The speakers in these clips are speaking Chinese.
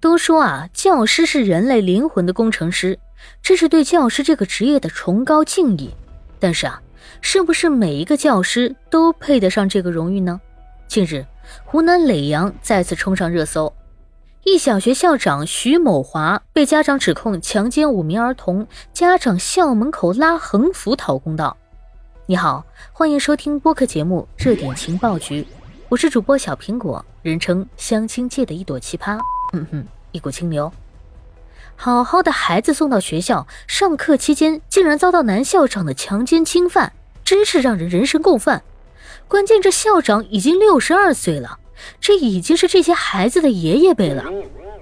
都说啊，教师是人类灵魂的工程师，这是对教师这个职业的崇高敬意。但是啊，是不是每一个教师都配得上这个荣誉呢？近日，湖南耒阳再次冲上热搜，一小学校长徐某华被家长指控强奸五名儿童，家长校门口拉横幅讨公道。你好，欢迎收听播客节目《热点情报局》，我是主播小苹果，人称相亲界的一朵奇葩。嗯哼，一股清流。好好的孩子送到学校上课期间，竟然遭到男校长的强奸侵犯，真是让人人神共愤。关键这校长已经六十二岁了，这已经是这些孩子的爷爷辈了。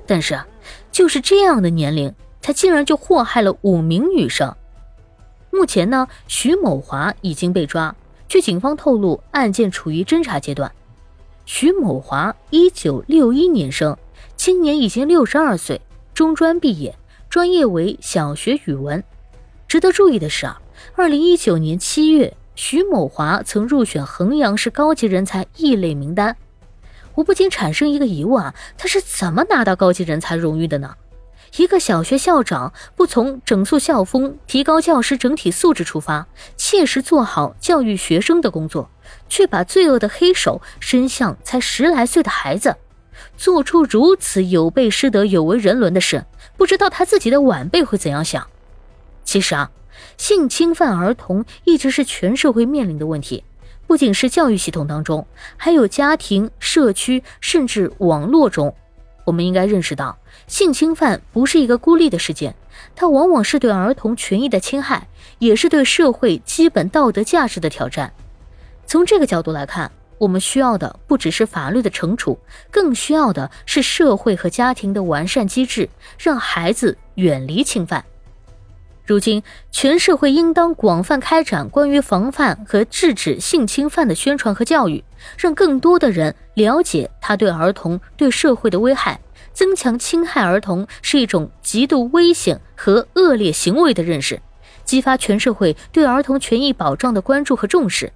但是啊，就是这样的年龄，他竟然就祸害了五名女生。目前呢，徐某华已经被抓。据警方透露，案件处于侦查阶段。徐某华，一九六一年生。今年已经六十二岁，中专毕业，专业为小学语文。值得注意的是啊，二零一九年七月，徐某华曾入选衡阳市高级人才异类名单。我不禁产生一个疑问啊，他是怎么拿到高级人才荣誉的呢？一个小学校长不从整肃校风、提高教师整体素质出发，切实做好教育学生的工作，却把罪恶的黑手伸向才十来岁的孩子。做出如此有悖师德、有违人伦的事，不知道他自己的晚辈会怎样想。其实啊，性侵犯儿童一直是全社会面临的问题，不仅是教育系统当中，还有家庭、社区，甚至网络中。我们应该认识到，性侵犯不是一个孤立的事件，它往往是对儿童权益的侵害，也是对社会基本道德价值的挑战。从这个角度来看。我们需要的不只是法律的惩处，更需要的是社会和家庭的完善机制，让孩子远离侵犯。如今，全社会应当广泛开展关于防范和制止性侵犯的宣传和教育，让更多的人了解它对儿童、对社会的危害，增强侵害儿童是一种极度危险和恶劣行为的认识，激发全社会对儿童权益保障的关注和重视。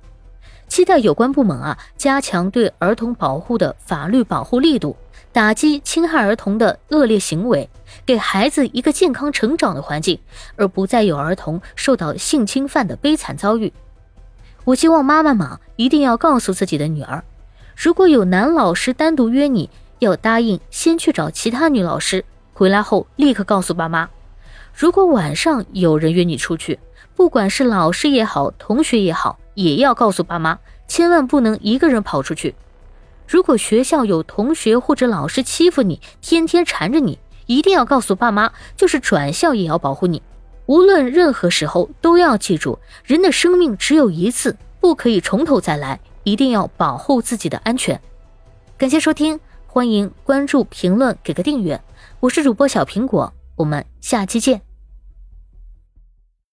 期待有关部门啊，加强对儿童保护的法律保护力度，打击侵害儿童的恶劣行为，给孩子一个健康成长的环境，而不再有儿童受到性侵犯的悲惨遭遇。我希望妈妈们一定要告诉自己的女儿，如果有男老师单独约你，要答应先去找其他女老师，回来后立刻告诉爸妈。如果晚上有人约你出去，不管是老师也好，同学也好。也要告诉爸妈，千万不能一个人跑出去。如果学校有同学或者老师欺负你，天天缠着你，一定要告诉爸妈，就是转校也要保护你。无论任何时候，都要记住，人的生命只有一次，不可以从头再来，一定要保护自己的安全。感谢收听，欢迎关注、评论、给个订阅。我是主播小苹果，我们下期见。